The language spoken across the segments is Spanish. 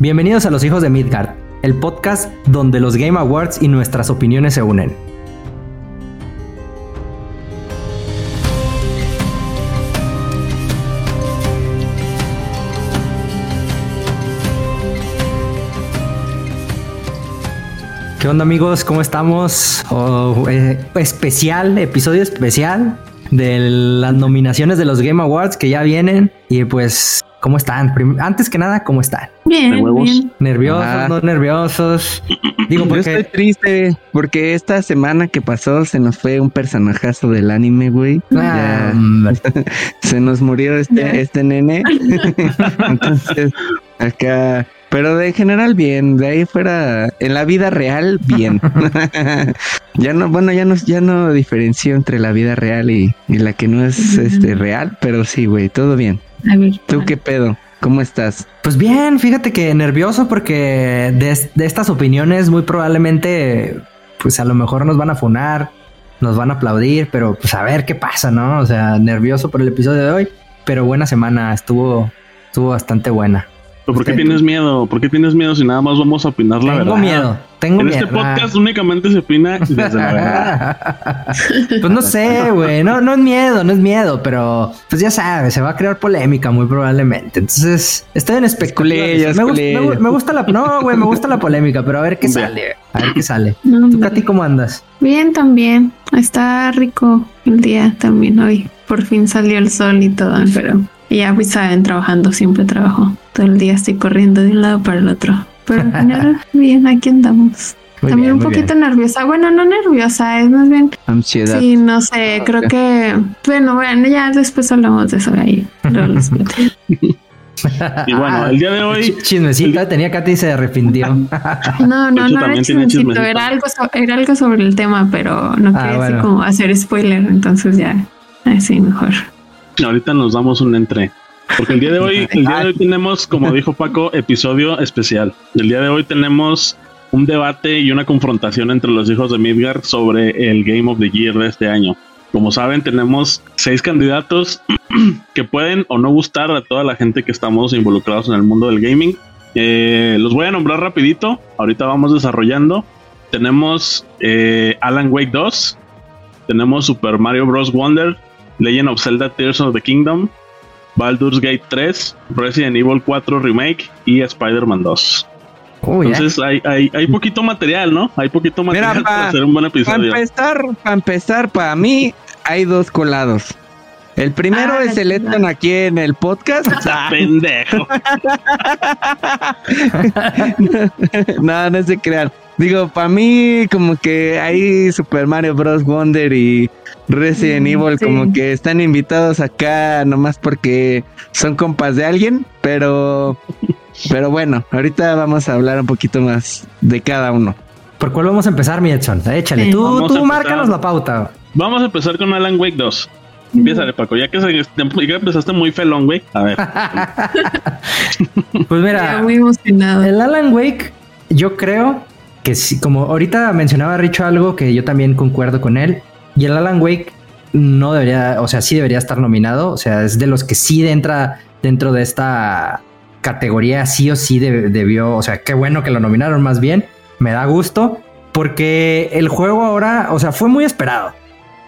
Bienvenidos a Los Hijos de Midgard, el podcast donde los Game Awards y nuestras opiniones se unen. ¿Qué onda amigos? ¿Cómo estamos? Oh, eh, especial, episodio especial de las nominaciones de los Game Awards que ya vienen y pues ¿Cómo están? antes que nada, ¿cómo están? Bien, bien. Nerviosos, no nerviosos. Digo, porque... Yo estoy triste porque esta semana que pasó se nos fue un personajazo del anime, güey. Ah, se nos murió este, este nene. Entonces, acá pero de general bien, de ahí fuera, en la vida real, bien. ya no, bueno, ya no, ya no diferencio entre la vida real y, la que no es este real, pero sí, güey, todo bien. A ver, ¿Tú qué pedo? ¿Cómo estás? Pues bien, fíjate que nervioso porque de, de, estas opiniones muy probablemente, pues a lo mejor nos van a funar, nos van a aplaudir, pero pues a ver qué pasa, ¿no? O sea, nervioso por el episodio de hoy, pero buena semana, estuvo, estuvo bastante buena. ¿Por qué tienes miedo? ¿Por qué tienes miedo si nada más vamos a opinar la verdad? Tengo miedo, tengo miedo. En este podcast únicamente se opina desde la verdad. pues no sé, güey. No, no es miedo, no es miedo, pero pues ya sabes, se va a crear polémica muy probablemente. Entonces, estoy en especulación. Me, gusta la. No, güey, me gusta la polémica, pero a ver qué sale. A ver qué sale. ¿Tú, Katy, cómo andas? Bien, también. Está rico el día también hoy. Por fin salió el sol y todo, pero y ya pues saben, trabajando, siempre trabajo. Todo el día estoy corriendo de un lado para el otro. Pero general, bien, aquí andamos. También un poquito nerviosa. Bueno, no nerviosa, es más bien. Ansiedad. Sí, no sé, creo que. Bueno, bueno, ya después hablamos de eso ahí. y bueno, el día de hoy. Chismecito, tenía Katy y se arrepintió. no, no, no era chismecito, era algo, era algo sobre el tema, pero no ah, quería así como hacer spoiler, entonces ya, así mejor. Ahorita nos damos un entre. Porque el día de hoy, el día de hoy tenemos, como dijo Paco, episodio especial. El día de hoy tenemos un debate y una confrontación entre los hijos de Midgard sobre el Game of the Year de este año. Como saben, tenemos seis candidatos que pueden o no gustar a toda la gente que estamos involucrados en el mundo del gaming. Eh, los voy a nombrar rapidito. Ahorita vamos desarrollando. Tenemos eh, Alan Wake 2. Tenemos Super Mario Bros. Wonder. Legend of Zelda Tears of the Kingdom, Baldur's Gate 3, Resident Evil 4 Remake y Spider-Man 2. Entonces hay, hay, hay, poquito material, ¿no? Hay poquito material para hacer un buen episodio. Para empezar, para empezar, para mí hay dos colados. El primero ah, es el Ethan aquí en el podcast. Pendejo. no, no se crean. Digo, para mí, como que hay Super Mario Bros. Wonder y Resident mm, Evil, como que están invitados acá nomás porque son compas de alguien, pero, pero bueno, ahorita vamos a hablar un poquito más de cada uno. ¿Por cuál vamos a empezar, mi Edson? Échale, tú, tú márcanos la pauta. Vamos a empezar con Alan Wake 2. Empieza, Paco, ya que, se, ya empezaste muy felón, güey. A ver. pues mira, muy emocionado. el Alan Wake, yo creo que sí, como ahorita mencionaba Richo algo que yo también concuerdo con él, y el Alan Wake no debería, o sea, sí debería estar nominado, o sea, es de los que sí entra dentro de esta categoría, sí o sí debió, o sea, qué bueno que lo nominaron más bien, me da gusto, porque el juego ahora, o sea, fue muy esperado.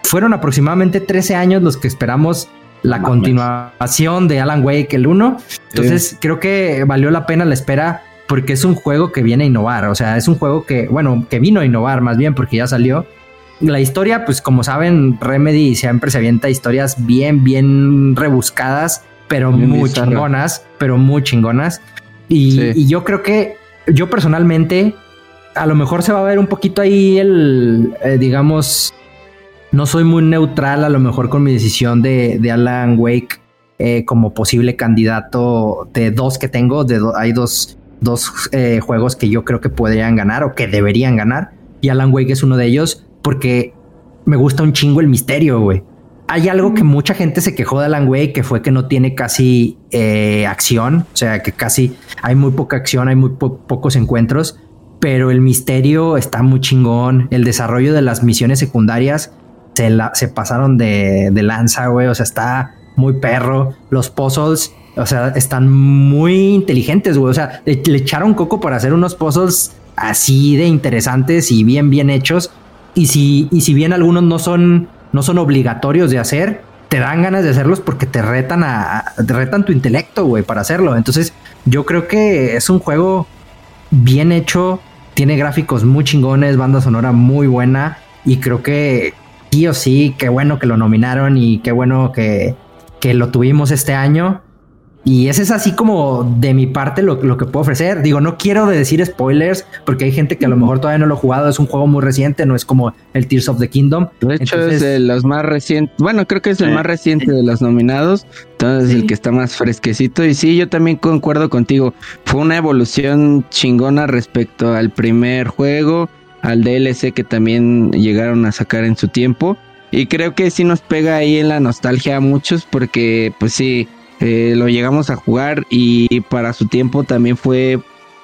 Fueron aproximadamente 13 años los que esperamos la continuación de Alan Wake el 1. Entonces creo que valió la pena la espera porque es un juego que viene a innovar. O sea, es un juego que, bueno, que vino a innovar más bien porque ya salió. La historia, pues como saben, Remedy siempre se avienta historias bien, bien rebuscadas, pero muy chingonas, pero muy chingonas. Y, yo creo que yo personalmente, a lo mejor se va a ver un poquito ahí el, eh, digamos, no soy muy neutral a lo mejor con mi decisión de, Alan Wake eh, como posible candidato de dos que tengo. De hay dos, eh, juegos que yo creo que podrían ganar o que deberían ganar. Y Alan Wake es uno de ellos porque me gusta un chingo el misterio, güey. Hay algo que mucha gente se quejó de Alan Wake, que fue que no tiene casi eh, acción, o sea, que casi hay muy poca acción, hay muy pocos encuentros, pero el misterio está muy chingón, el desarrollo de las misiones secundarias se, se pasaron de, lanza, güey. O sea, está muy perro. Los puzzles o sea, están muy inteligentes, güey. O sea, le, echaron coco para hacer unos puzzles así de interesantes y bien, bien hechos. Y si, y si bien algunos no son, no son obligatorios de hacer, te dan ganas de hacerlos porque te retan a, te retan tu intelecto, güey, para hacerlo. Entonces, yo creo que es un juego bien hecho, tiene gráficos muy chingones, banda sonora muy buena y creo que sí o sí, qué bueno que lo nominaron y qué bueno que, que lo tuvimos este año. Y ese es así como de mi parte lo, que puedo ofrecer. Digo, no quiero decir spoilers porque hay gente que a lo mejor todavía no lo ha jugado. Es un juego muy reciente, no es como el Tears of the Kingdom. De hecho, es de los más recientes. Bueno, creo que es el más reciente de los nominados. Entonces, el que está más fresquecito. Y sí, yo también concuerdo contigo. Fue una evolución chingona respecto al primer juego, al DLC que también llegaron a sacar en su tiempo. Y creo que sí nos pega ahí en la nostalgia a muchos porque, pues sí eh, lo llegamos a jugar y para su tiempo también fue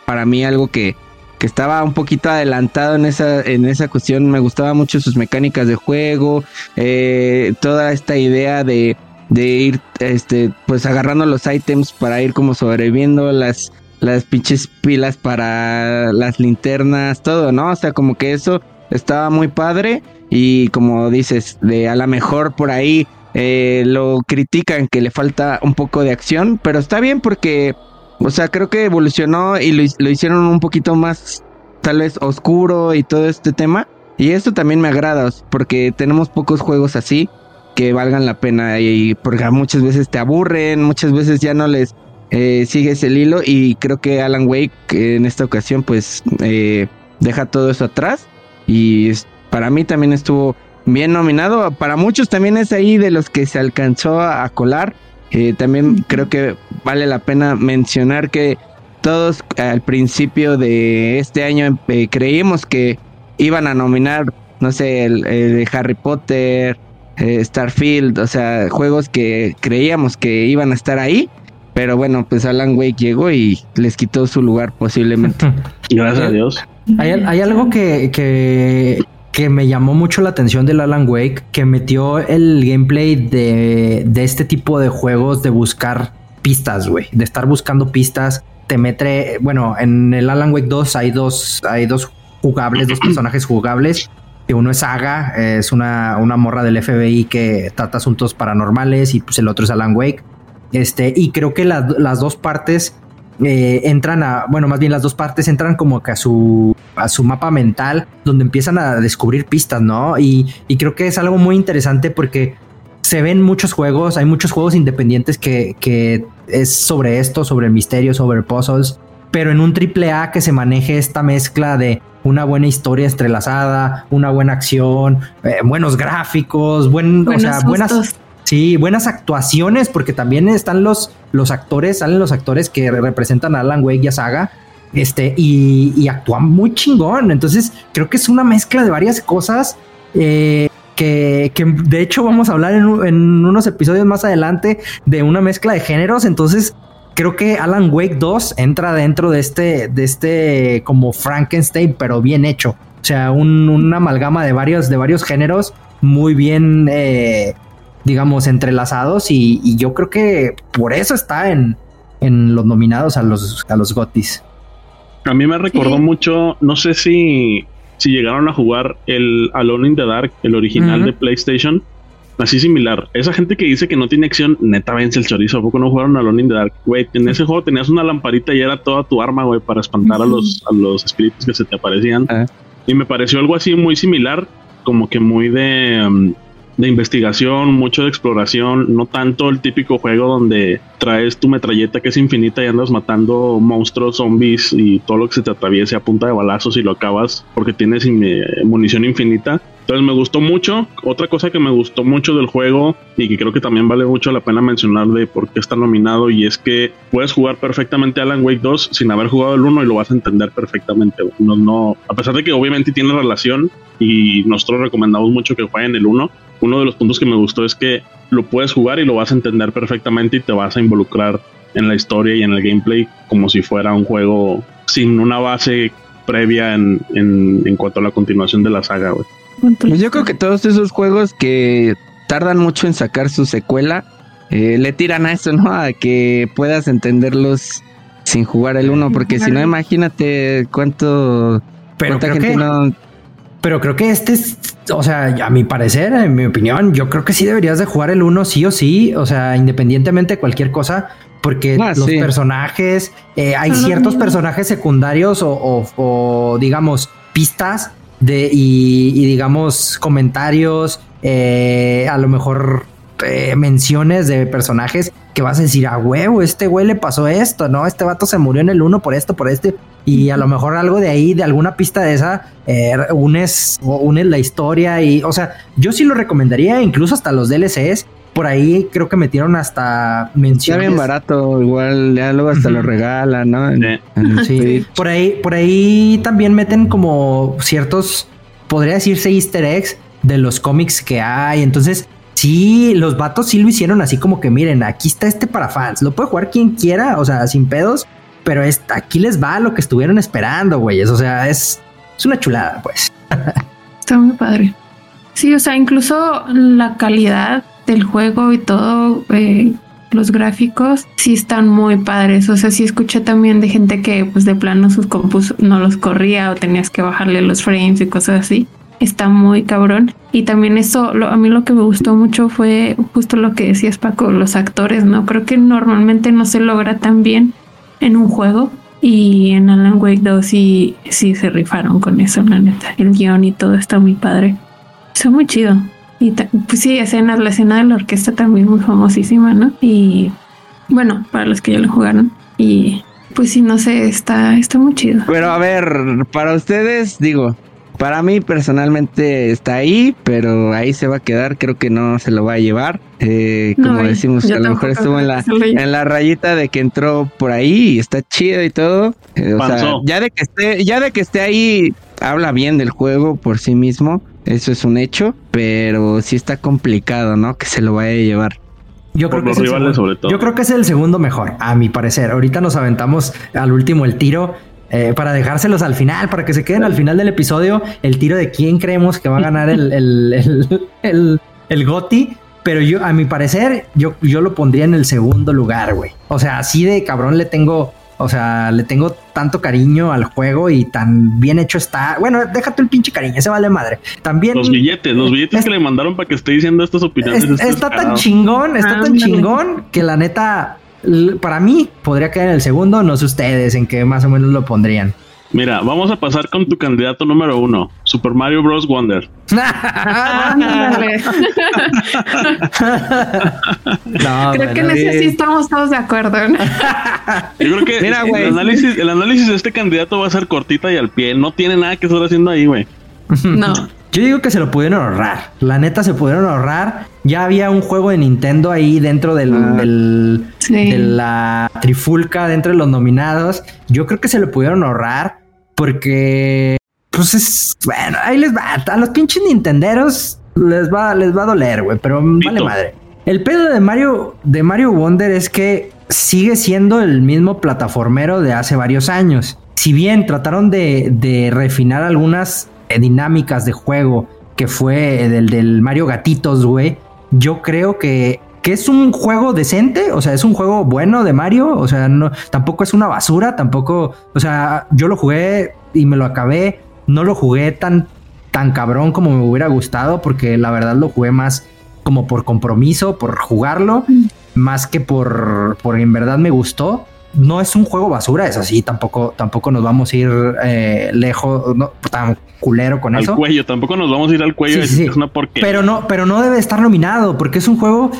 para mí algo que, que estaba un poquito adelantado en esa, en esa cuestión. Me gustaba mucho sus mecánicas de juego, eh, toda esta idea de, de ir este, pues agarrando los ítems para ir como sobreviviendo, las, las pinches pilas para las linternas, todo, ¿no? O sea, como que eso estaba muy padre y como dices, de a lo mejor por ahí eh, lo critican que le falta un poco de acción, pero está bien porque, o sea, creo que evolucionó y lo, hicieron un poquito más, tal vez, oscuro y todo este tema. Y esto también me agrada, porque tenemos pocos juegos así que valgan la pena y porque muchas veces te aburren, muchas veces ya no les eh, sigues el hilo y creo que Alan Wake en esta ocasión pues eh, deja todo eso atrás y para mí también estuvo bien nominado. Para muchos también es ahí de los que se alcanzó a, colar. Eh, también creo que vale la pena mencionar que todos al principio de este año eh, creímos que iban a nominar, no sé, el, Harry Potter, eh, Starfield, o sea, juegos que creíamos que iban a estar ahí. Pero bueno, pues Alan Wake llegó y les quitó su lugar posiblemente. Gracias a Dios. Hay, hay algo que, que que me llamó mucho la atención del Alan Wake, que metió el gameplay de, de este tipo de juegos de buscar pistas, güey, de estar buscando pistas. Te mete, bueno, en el Alan Wake 2 hay dos, hay dos jugables, dos personajes jugables. Que uno es Saga, es una, una morra del FBI que trata asuntos paranormales y pues el otro es Alan Wake. Este, y creo que las dos partes eh, entran a, bueno, más bien las dos partes entran como que a su, a su mapa mental, donde empiezan a descubrir pistas, ¿no? Y, y creo que es algo muy interesante porque se ven muchos juegos, hay muchos juegos independientes que, que es sobre esto, sobre misterio, sobre puzzles, pero en un triple A que se maneje esta mezcla de una buena historia entrelazada, una buena acción, eh, buenos gráficos, buen, o sea, buenas Sí, buenas actuaciones, porque también están los, los actores, salen los actores que representan a Alan Wake y a Saga, este, y, actúan muy chingón. Entonces, creo que es una mezcla de varias cosas. Eh, que, de hecho vamos a hablar en, unos episodios más adelante de una mezcla de géneros. Entonces, creo que Alan Wake 2 entra dentro de este, de este como Frankenstein, pero bien hecho. O sea, un, una amalgama de varios, de varios géneros muy bien eh, digamos, entrelazados y, yo creo que por eso está en, en los nominados a los, a los GOTIS. A mí me recordó mucho, no sé si, si llegaron a jugar el Alone in the Dark, el original de PlayStation, así similar. Esa gente que dice que no tiene acción, neta vence el chorizo. ¿A poco no jugaron Alone in the Dark? Güey, en ese juego tenías una lamparita y era toda tu arma, güey, para espantar a, los, a los espíritus que se te aparecían. Ah. Y me pareció algo así muy similar, como que muy de... Um, de investigación, mucho de exploración, no tanto el típico juego donde traes tu metralleta que es infinita y andas matando monstruos, zombies y todo lo que se te atraviese a punta de balazos y lo acabas porque tienes munición infinita. Entonces me gustó mucho. Otra cosa que me gustó mucho del juego y que creo que también vale mucho la pena mencionar de por qué está nominado y es que puedes jugar perfectamente Alan Wake 2 sin haber jugado el 1 y lo vas a entender perfectamente. No, a pesar de que obviamente tiene relación y nosotros recomendamos mucho que jueguen el 1, uno de los puntos que me gustó es que lo puedes jugar y lo vas a entender perfectamente y te vas a involucrar en la historia y en el gameplay como si fuera un juego sin una base previa en, en, cuanto a la continuación de la saga. Pues yo creo que todos esos juegos que tardan mucho en sacar su secuela, eh, le tiran a eso, ¿no? A que puedas entenderlos sin jugar el uno, porque si no, imagínate cuánto... Pero creo que, no... Pero creo que este es, o sea, a mi parecer, en mi opinión, yo creo que sí deberías de jugar el uno sí o sí, o sea, independientemente de cualquier cosa, porque ah, los personajes, eh, hay ciertos personajes secundarios o, digamos, pistas de y, digamos comentarios, eh, a lo mejor eh, menciones de personajes que vas a decir, a huevo, este güey le pasó esto, ¿no? Este vato se murió en el uno por esto, por este. Y a lo mejor algo de ahí, de alguna pista de esa, eh, unes, unes la historia y, o sea, yo sí lo recomendaría, incluso hasta los DLCs. Por ahí creo que metieron hasta menciones. Ya bien barato, igual ya luego hasta lo regalan, ¿no? sí. Por ahí, por ahí también meten como ciertos, podría decirse easter eggs de los cómics que hay. Entonces, Sí, los vatos sí lo hicieron así como que miren, aquí está este para fans, lo puede jugar quien quiera, o sea, sin pedos, pero aquí les va lo que estuvieron esperando, güeyes, o sea, es, es una chulada, pues. Está muy padre. Sí, o sea, incluso la calidad del juego y todo, eh, los gráficos sí están muy padres. O sea, sí escuché también de gente que pues de plano sus compus no los corría o tenías que bajarle los frames y cosas así está muy cabrón. Y también eso, a mí lo que me gustó mucho fue justo lo que decías Paco, los actores, ¿no? Creo que normalmente no se logra tan bien en un juego. Y en Alan Wake 2 sí, sí se rifaron con eso, la neta. El guion y todo está muy padre. Está muy chido. Y pues sí, escenas, la escena de la orquesta también muy famosísima, ¿no? Y bueno, para los que ya lo jugaron. Y pues sí, no sé, está, está muy chido. Pero a ver, para ustedes, digo, para mí personalmente está ahí, pero ahí se va a quedar. Creo que no se lo va a llevar. Eh, como decimos, a lo mejor estuvo en la, en la rayita de que entró por ahí y está chido y todo. Eh, o sea, ya de que esté, ya de que esté ahí, habla bien del juego por sí mismo. Eso es un hecho, pero sí está complicado, ¿no? Que se lo vaya a llevar. Yo creo, que es el yo creo que es el segundo mejor, a mi parecer. Ahorita nos aventamos al último el tiro eh, para dejárselos al final, para que se queden al final del episodio el tiro de quién creemos que va a ganar el, el, el, Goti. Pero yo, a mi parecer, yo, yo lo pondría en el segundo lugar, güey. O sea, así de cabrón le tengo, o sea, le tengo tanto cariño al juego y tan bien hecho está. Bueno, déjate el pinche cariño, se vale madre. También. Los billetes, los billetes que le mandaron para que esté diciendo estas opiniones. está tan chingón, está tan chingón que la neta para mí podría quedar en el segundo, no sé ustedes en qué más o menos lo pondrían. Mira, vamos a pasar con tu candidato número uno, Super Mario Bros. Wonder. creo que en ese sí estamos todos de acuerdo. Yo creo que el, análisis, el análisis de este candidato va a ser cortita y al pie. No tiene nada que estar haciendo ahí, güey. No. Yo digo que se lo pudieron ahorrar. La neta se pudieron ahorrar. Ya había un juego de Nintendo ahí dentro del, ah. de la trifulca, dentro de los nominados. Yo creo que se lo pudieron ahorrar porque, pues es bueno. Ahí les va a los pinches Nintenderos les va, les va a doler, güey, pero vale madre. El pedo de Mario de Mario Wonder es que sigue siendo el mismo plataformero de hace varios años. Si bien trataron de, de refinar algunas eh, dinámicas de juego que fue del, del Mario Gatitos, güey, yo creo que, que, es un juego decente, o sea, es un juego bueno de Mario, o sea, no, tampoco es una basura, tampoco, o sea, yo lo jugué y me lo acabé, no lo jugué tan, tan cabrón como me hubiera gustado, porque la verdad lo jugué más como por compromiso, por jugarlo, mm. más que por, por en verdad me gustó no es un juego basura, es así, tampoco, tampoco nos vamos a ir eh, lejos, no, tan culero con eso. Al cuello, tampoco nos vamos a ir al cuello, es una porquería. Pero no, pero no debe estar nominado, porque es un juego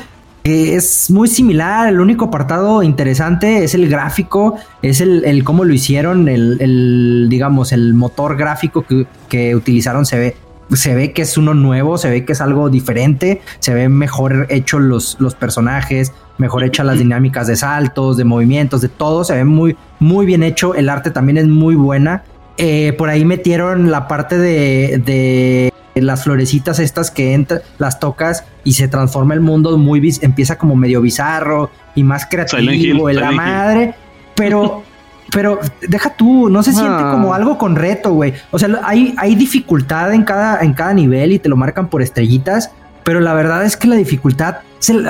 es muy similar. El único apartado interesante es el gráfico, es el, cómo lo hicieron, el, digamos, el motor gráfico que, que utilizaron se ve se ve que es uno nuevo, se ve que es algo diferente, se ve mejor hecho los, los personajes, mejor hecha las dinámicas de saltos, de movimientos, de todo, se ve muy, muy bien hecho, el arte también es muy buena. Eh, por ahí metieron la parte de, de las florecitas estas que entran, las tocas y se transforma el mundo muy, empieza como medio bizarro y más creativo, en la madre, pero... Pero deja tú, no se siente como algo con reto, güey. O sea, hay, hay dificultad en cada, en cada nivel y te lo marcan por estrellitas, pero la verdad es que la dificultad,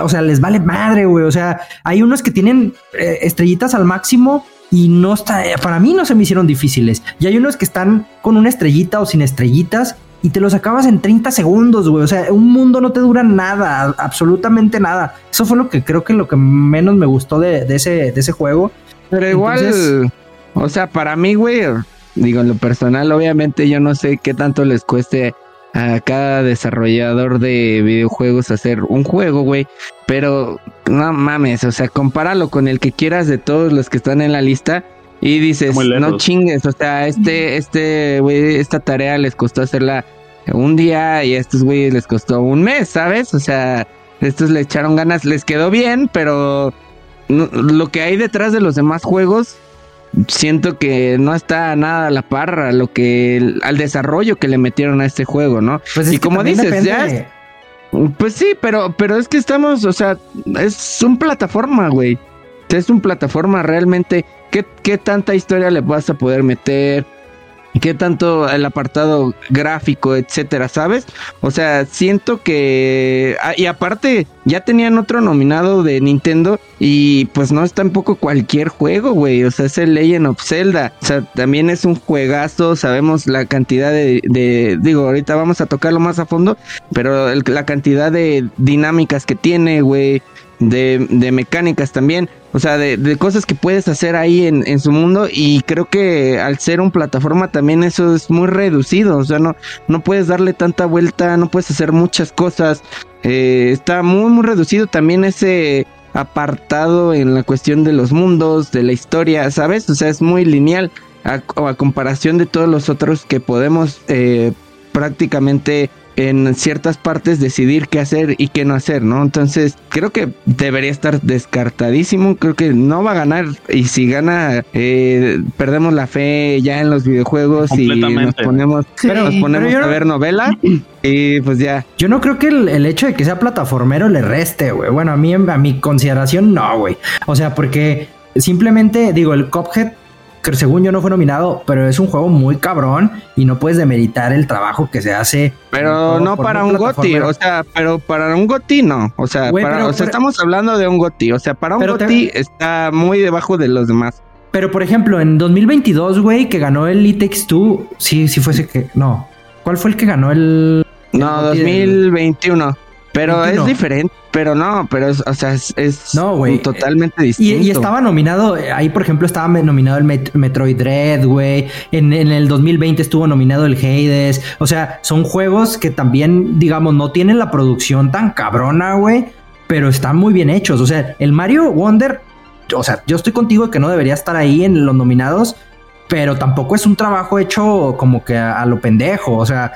o sea, les vale madre, güey. O sea, hay unos que tienen eh, estrellitas al máximo y no está, para mí no se me hicieron difíciles. Y hay unos que están con una estrellita o sin estrellitas y te los acabas en 30 segundos, güey. O sea, un mundo no te dura nada, absolutamente nada. Eso fue lo que creo que lo que menos me gustó de, ese, de ese juego. Pero igual, o sea, para mí, güey, digo, en lo personal, obviamente yo no sé qué tanto les cueste a cada desarrollador de videojuegos hacer un juego, güey. Pero no mames, o sea, compáralo con el que quieras de todos los que están en la lista y dices, no chingues, o sea, este, este, güey, esta tarea les costó hacerla un día y a estos güeyes les costó un mes, ¿sabes? O sea, estos le echaron ganas, les quedó bien, pero lo que hay detrás de los demás juegos siento que no está nada a la parra lo que al desarrollo que le metieron a este juego, ¿no? Pues y como dices, ya pues sí, pero pero es que estamos, o sea, es un plataforma, güey. Es un plataforma realmente ¿Qué, ¿Qué, tanta historia le vas a poder meter? Qué tanto el apartado gráfico, etcétera, ¿sabes? O sea, siento que. Ah, y aparte, ya tenían otro nominado de Nintendo y pues no es tampoco cualquier juego, güey. O sea, es el Legend of Zelda. O sea, también es un juegazo. Sabemos la cantidad de. de digo, ahorita vamos a tocarlo más a fondo, pero la cantidad de dinámicas que tiene, güey de, de mecánicas también, o sea, de, de, cosas que puedes hacer ahí en, en, su mundo y creo que al ser un plataforma también eso es muy reducido, o sea, no, no puedes darle tanta vuelta, no puedes hacer muchas cosas, eh, está muy, muy reducido también ese apartado en la cuestión de los mundos, de la historia, ¿sabes? O sea, es muy lineal a, a comparación de todos los otros que podemos eh, prácticamente en ciertas partes decidir qué hacer y qué no hacer, ¿no? Entonces creo que debería estar descartadísimo, creo que no va a ganar y si gana eh, perdemos la fe ya en los videojuegos y nos ponemos, nos ponemos a ver novela y pues ya. Yo no creo que el, hecho de que sea plataformero le reste, güey. Bueno, a mí, a mi consideración no, güey. O sea, porque simplemente digo, el Cophead que según yo no fue nominado, pero es un juego muy cabrón y no puedes demeritar el trabajo que se hace. Pero no para un GOTI, o sea, pero para un GOTI no, o sea, para, o sea estamos hablando de un GOTI, o sea, para un GOTI está muy debajo de los demás. Pero por ejemplo, en 2022, güey, que ganó el Itex 2, sí, sí fuese que, no. ¿Cuál fue el que ganó el? No, 2021. Pero es diferente, pero no, pero es, o sea, es, totalmente distinto. Y, estaba nominado, ahí por ejemplo estaba nominado el Metroid Dread, güey. En, el 2020 estuvo nominado el Hades. O sea, son juegos que también, digamos, no tienen la producción tan cabrona, güey, pero están muy bien hechos. O sea, el Mario Wonder, o sea, yo estoy contigo que no debería estar ahí en los nominados, pero tampoco es un trabajo hecho como que a lo pendejo. O sea,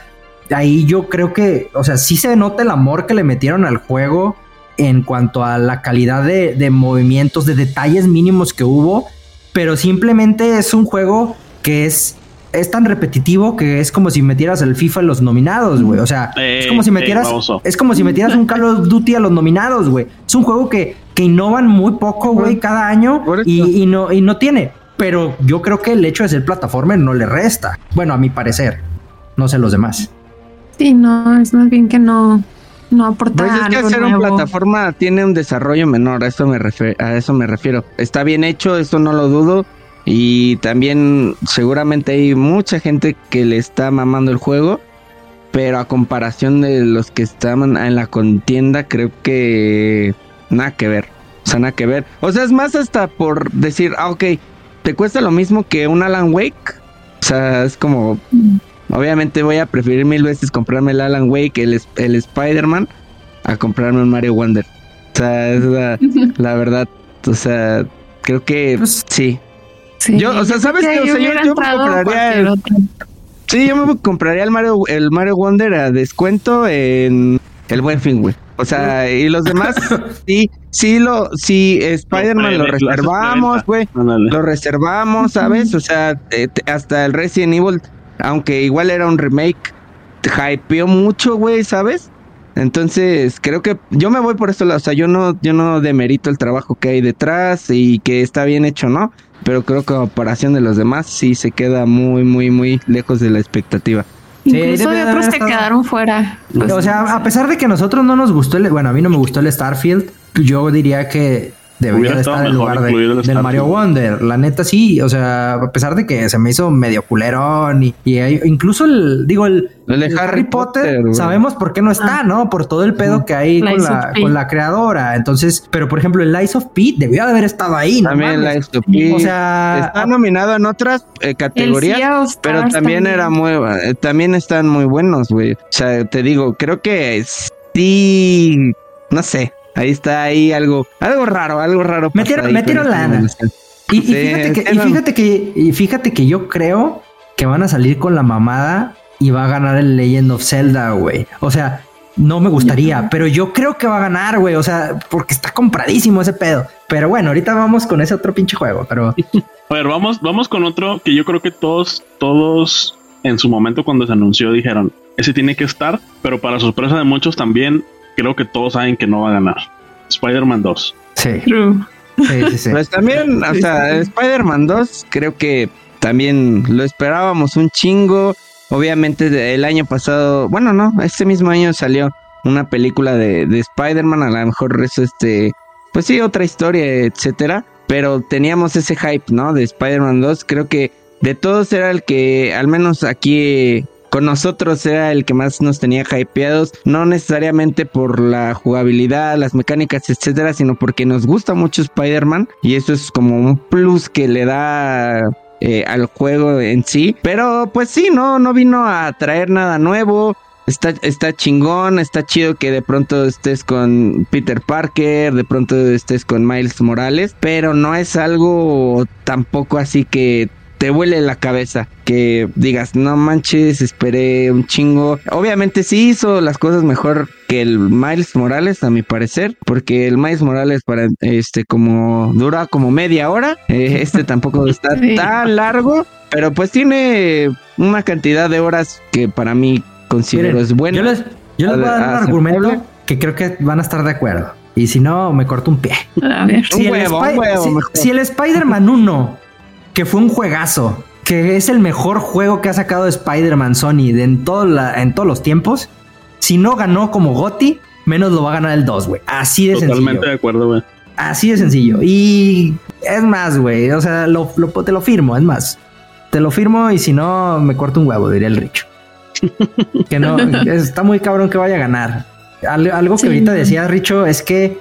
ahí yo creo que, o sea, sí se nota el amor que le metieron al juego en cuanto a la calidad de, movimientos, de detalles mínimos que hubo, pero simplemente es un juego que es es tan repetitivo que es como si metieras el FIFA en los nominados, güey. O sea, es como si metieras. es como si metieras un Call of Duty a los nominados, güey. Es un juego que, que innovan muy poco, güey, cada año y, no, y no tiene. Pero yo creo que el hecho de ser plataforma no le resta. Bueno, a mi parecer. No sé los demás. Sí, no, es más bien que no, no aporta pues es que hacer una plataforma tiene un desarrollo menor, a eso me a eso me refiero. Está bien hecho, eso no lo dudo. Y también seguramente hay mucha gente que le está mamando el juego. Pero a comparación de los que estaban en la contienda, creo que nada que ver. O sea, nada que ver. O sea, es más hasta por decir, ah, ok, te cuesta lo mismo que un Alan Wake. O sea, es como, mm. Obviamente voy a preferir mil veces comprarme el Alan Wake, el, el Spider-Man, a comprarme un Mario Wonder. O sea, es la, verdad. O sea, creo que pues, sí. Yo, o sea, ¿sabes qué? O sea, yo, me compraría el, Sí, yo me compraría el Mario, el Mario Wonder a descuento en el buen fin, güey. O sea, y los demás, sí, sí lo, sí, Spider-Man lo reservamos, güey. Lo reservamos, ¿sabes? O sea, eh, hasta el Resident Evil aunque igual era un remake, hypeó mucho, güey, ¿sabes? Entonces, creo que yo me voy por esto, o sea, yo no, yo no demerito el trabajo que hay detrás y que está bien hecho, ¿no? Pero creo que a comparación de los demás sí se queda muy, muy, muy lejos de la expectativa. Incluso hay otros que quedaron fuera. o sea, a pesar de que a nosotros no nos gustó el, bueno, a mí no me gustó el Starfield, yo diría que debería estar en lugar de, del Mario Wonder. La neta sí, o sea, a pesar de que se me hizo medio culerón y, incluso el, digo, el, de Harry, Potter, sabemos por qué no está, ah. ¿no? Por todo el pedo que hay con la, con la, creadora. Entonces, pero por ejemplo, el Lies of P debió de haber estado ahí. También el Lies of P. O sea, está nominado en otras eh, categorías, pero también, era muy, eh, también están muy buenos, güey. O sea, te digo, creo que sí, no sé, Ahí está ahí algo, algo raro, algo raro. Metieron, metieron lana. Y, fíjate que, y, fíjate que, y fíjate que yo creo que van a salir con la mamada y va a ganar el Legend of Zelda, güey. O sea, no me gustaría, pero yo creo que va a ganar, güey. O sea, porque está compradísimo ese pedo. Pero bueno, ahorita vamos con ese otro pinche juego, pero. A ver, vamos, vamos con otro que yo creo que todos, todos en su momento cuando se anunció dijeron, ese tiene que estar, pero para sorpresa de muchos también creo que todos saben que no va a ganar. Spider-Man 2. Sí. Sí, sí, Pues también, o sea, Spider-Man 2 creo que también lo esperábamos un chingo. Obviamente el año pasado, bueno, no, este mismo año salió una película de, de Spider-Man, a lo mejor eso este, pues sí, otra historia, etcétera. Pero teníamos ese hype, ¿no? De Spider-Man 2. Creo que de todos era el que, al menos aquí con nosotros era el que más nos tenía hypeados, no necesariamente por la jugabilidad, las mecánicas, etcétera, sino porque nos gusta mucho Spider-Man y eso es como un plus que le da eh, al juego en sí. Pero pues sí, no, no vino a traer nada nuevo. Está, está chingón, está chido que de pronto estés con Peter Parker, de pronto estés con Miles Morales, pero no es algo tampoco así que te huele la cabeza. Que digas, no manches, esperé un chingo. Obviamente sí hizo las cosas mejor que el Miles Morales, a mi parecer. Porque el Miles Morales para este como dura como media hora. Eh, este tampoco está tan largo. Pero pues tiene una cantidad de horas que para mí considero es buena. Yo les, yo les voy a dar un argumento que creo que van a estar de acuerdo. Y si no, me corto un pie. A ver. Si, el, si el Spider-Man 1 que fue un juegazo, que es el mejor juego que ha sacado Spider-Man Sony de en, en todos los tiempos. Si no ganó como Gotti, menos lo va a ganar el 2, güey. Así de sencillo. Totalmente de acuerdo, güey. Así de sencillo. Y es más, güey. O sea, te lo firmo, es más. Te lo firmo y si no, me corto un huevo, diría el Richo. que no, está muy cabrón que vaya a ganar. Algo que ahorita decía Richo es que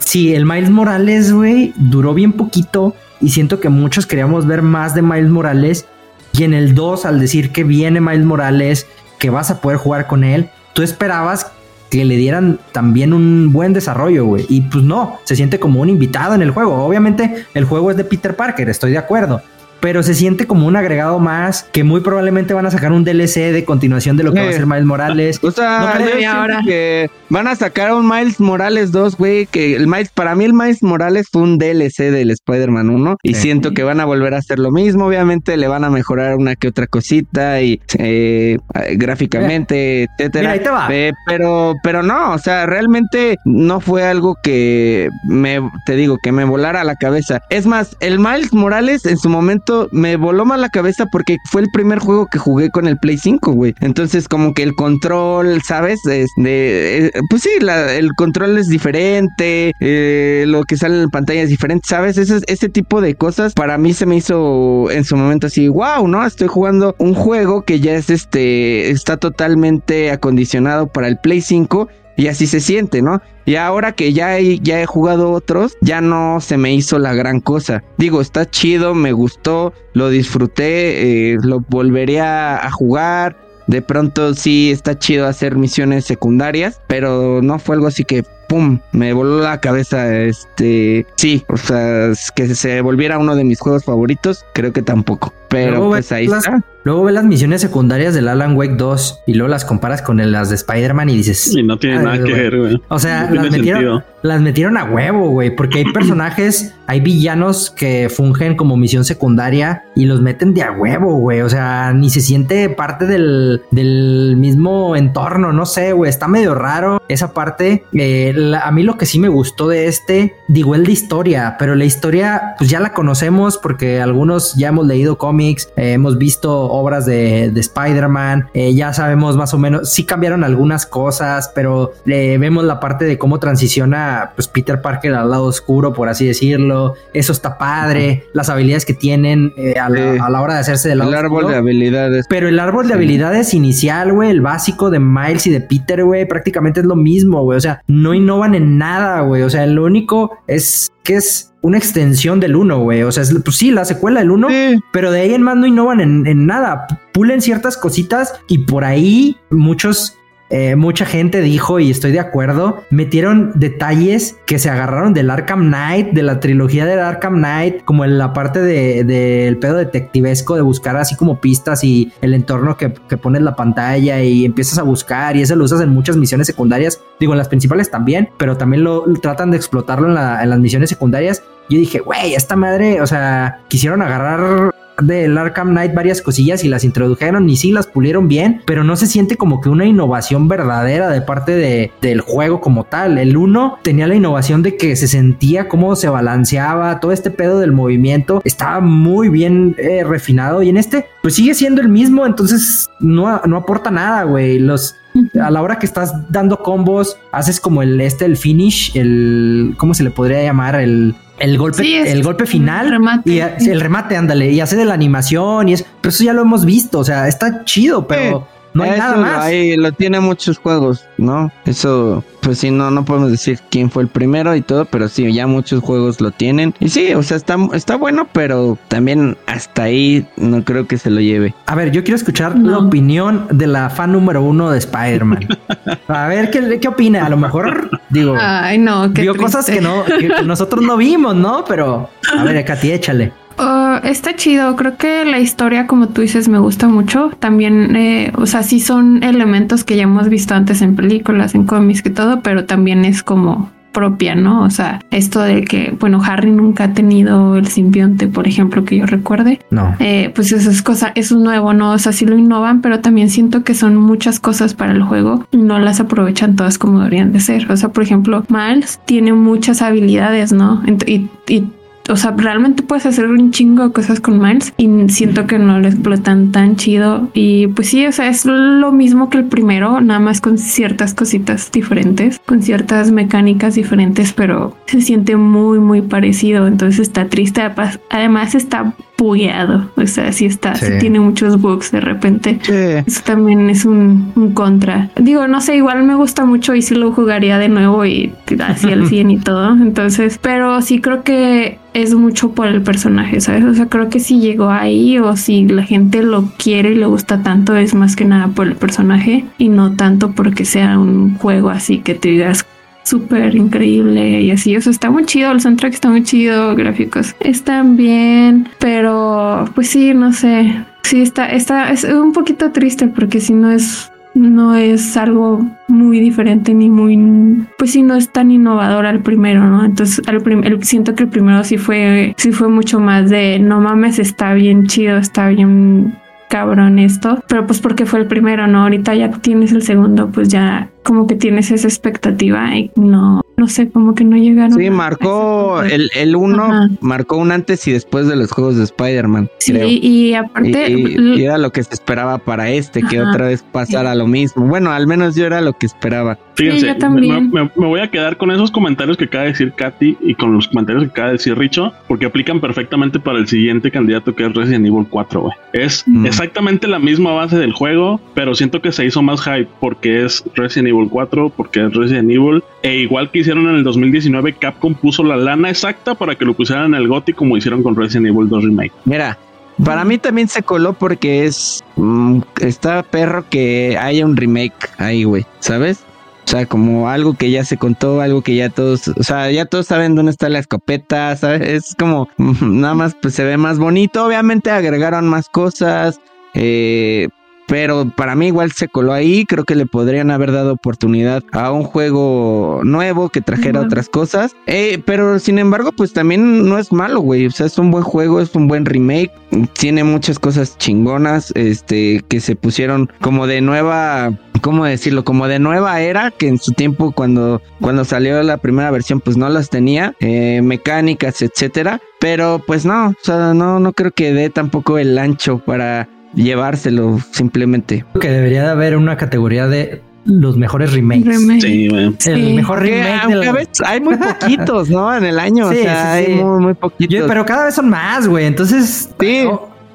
si el Miles Morales, güey, duró bien poquito y siento que muchos queríamos ver más de Miles Morales y en el 2 al decir que viene Miles Morales, que vas a poder jugar con él, tú esperabas que le dieran también un buen desarrollo, güey. Y pues no, se siente como un invitado en el juego. Obviamente el juego es de Peter Parker, estoy de acuerdo pero se siente como un agregado más que muy probablemente van a sacar un DLC de continuación de lo que va a ser Miles Morales. O sea, ahora. que van a sacar un Miles Morales 2, güey, que el Miles, para mí el Miles Morales fue un DLC del Spider-Man 1 y siento que van a volver a hacer lo mismo, obviamente le van a mejorar una que otra cosita y eh, gráficamente, etcétera. ahí te va. pero, pero no, o sea, realmente no fue algo que me, te digo, que me volara la cabeza. Es más, el Miles Morales en su momento me voló mal la cabeza porque fue el primer juego que jugué con el Play 5, güey. Entonces, como que el control, ¿sabes? Eh, pues sí, el control es diferente, eh, lo que sale en la pantalla es diferente, ¿sabes? Ese, ese tipo de cosas para mí se me hizo en su momento así, wow, ¿no? Estoy jugando un juego que ya es este, está totalmente acondicionado para el Play 5 y así se siente, ¿no? Y ahora que ya he, ya he jugado otros, ya no se me hizo la gran cosa. Digo, está chido, me gustó, lo disfruté, eh, lo volvería a jugar. De pronto sí está chido hacer misiones secundarias, pero no fue algo así que pum, me voló la cabeza. Este, sí, o sea, que se volviera uno de mis juegos favoritos, creo que tampoco. Pero pues ahí está. Luego ves las misiones secundarias del Alan Wake 2 y luego las comparas con las de Spider-Man y dices. Y no tiene nada que ver, güey. O sea, las, metieron, las metieron a huevo, güey, porque hay personajes, hay villanos que fungen como misión secundaria y los meten de a huevo, güey. O sea, ni se siente parte del, del mismo entorno, no sé, güey. Está medio raro esa parte. Eh, a mí lo que sí me gustó de este, digo, el de historia, pero la historia pues ya la conocemos porque algunos ya hemos leído cómics, eh, hemos visto obras de, de Spider-Man, eh, ya sabemos más o menos, sí cambiaron algunas cosas, pero vemos la parte de cómo transiciona pues Peter Parker al lado oscuro, por así decirlo, eso está padre, las habilidades que tienen a, la, hora de hacerse del lado El árbol de habilidades. Pero el árbol de habilidades inicial, güey, el básico de Miles y de Peter, güey, prácticamente es lo mismo, güey, o sea, no innovan en nada, güey, o sea, lo único es que es una extensión del 1, güey. O sea, es, pues sí, la secuela del 1, pero de ahí en más no innovan en, en, nada. Pulen ciertas cositas y por ahí muchos eh, mucha gente dijo, y estoy de acuerdo, metieron detalles que se agarraron del Arkham Knight, de la trilogía del Arkham Knight, como en la parte del de, pedo detectivesco, de buscar así como pistas y el entorno que, pones la pantalla y empiezas a buscar, y eso lo usas en muchas misiones secundarias, digo, en las principales también, pero también lo tratan de explotarlo en, en las misiones secundarias. Yo dije, güey, esta madre, o sea, quisieron agarrar del Arkham Knight varias cosillas y las introdujeron y sí las pulieron bien, pero no se siente como que una innovación verdadera de parte de, del juego como tal. El 1 tenía la innovación de que se sentía cómo se balanceaba, todo este pedo del movimiento estaba muy bien eh, refinado y en este pues sigue siendo el mismo, entonces no, no aporta nada, güey. Los a la hora que estás dando combos, haces como el este, el finish, el ¿cómo se le podría llamar? El el golpe, el golpe final el remate, y el remate, ándale, y hace de la animación y es, pero eso ya lo hemos visto, o sea, está chido, pero no hay nada más. Ahí lo tiene muchos juegos, ¿no? Eso, pues sí, no, no podemos decir quién fue el primero y todo, pero sí, ya muchos juegos lo tienen. Y sí, o sea, está, está bueno, pero también hasta ahí no creo que se lo lleve. A ver, yo quiero escuchar la opinión de la fan número uno de Spider-Man. A ver, ¿qué, ¿qué opina? A lo mejor, digo, Ay, no, vio cosas que, no, que nosotros no vimos, ¿no? Pero, a ver, Katy, échale. Oh, está chido, creo que la historia, como tú dices, me gusta mucho. También, eh, o sea, sí son elementos que ya hemos visto antes en películas, en cómics y todo, pero también es como propia, ¿no? O sea, esto de que, bueno, Harry nunca ha tenido el simbionte, por ejemplo, que yo recuerde. No. Eh, pues eso es cosa, eso es nuevo, ¿no? O sea, sí lo innovan, pero también siento que son muchas cosas para el juego y no las aprovechan todas como deberían de ser. O sea, por ejemplo, Miles tiene muchas habilidades, ¿no? y, y o sea, realmente puedes hacer un chingo de cosas con Miles y siento que no lo explotan tan chido. Y pues sí, o sea, es lo mismo que el primero, nada más con ciertas cositas diferentes, con ciertas mecánicas diferentes, pero se siente muy, muy parecido. Entonces está triste. Además está bugueado. O sea, sí está, sí. tiene muchos bugs de repente. Eso también es un, un, contra. Digo, no sé, igual me gusta mucho y sí lo jugaría de nuevo y así al 100 y todo. Entonces, pero sí creo que es mucho por el personaje, ¿sabes? O sea, creo que si llegó ahí o si la gente lo quiere y le gusta tanto es más que nada por el personaje y no tanto porque sea un juego así que te digas súper increíble y así. O sea, está muy chido, el soundtrack está muy chido, gráficos están bien, pero pues sí, no sé. Sí, está, está, es un poquito triste porque si no es no es algo muy diferente ni muy pues sí no es tan innovador al primero no entonces al el, siento que el primero sí fue sí fue mucho más de no mames está bien chido está bien cabrón esto pero pues porque fue el primero no ahorita ya tienes el segundo pues ya como que tienes esa expectativa y no, no sé, como que no llegaron. Sí, marcó el, el uno, marcó un antes y después de los juegos de Spider-Man. Sí, y aparte. Y, era lo que se esperaba para este, que otra vez pasara lo mismo. Bueno, al menos yo era lo que esperaba. Fíjense, también. Me, voy a quedar con esos comentarios que acaba de decir Katy y con los comentarios que acaba de decir Richo, porque aplican perfectamente para el siguiente candidato que es Resident Evil 4, güey. Es mm. exactamente la misma base del juego, pero siento que se hizo más hype porque es Resident Evil 4 porque es Resident Evil. E igual que hicieron en el 2019, Capcom puso la lana exacta para que lo pusieran en el como hicieron con Resident Evil 2 Remake. Mira, para mí también se coló porque es. Mm, está perro que haya un remake ahí, güey, ¿sabes? O sea, como algo que ya se contó, algo que ya todos, o sea, ya todos saben dónde está la escopeta, ¿sabes? Es como, nada más pues se ve más bonito. Obviamente agregaron más cosas, eh, pero para mí igual se coló ahí. Creo que le podrían haber dado oportunidad a un juego nuevo que trajera otras cosas. Eh, pero sin embargo, pues también no es malo, güey. O sea, es un buen juego, es un buen remake. Tiene muchas cosas chingonas, este, que se pusieron como de nueva ¿cómo decirlo? Como de nueva era, que en su tiempo cuando, cuando salió la primera versión pues no las tenía, eh, mecánicas, etcétera. Pero pues no, o sea, no, no creo que dé tampoco el ancho para llevárselo simplemente. Que debería de haber una categoría de los mejores remakes. Sí, El mejor remake. hay muy poquitos, ¿no? En el año. o sea, hay muy, muy poquitos. pero cada vez son más, güey. Entonces, que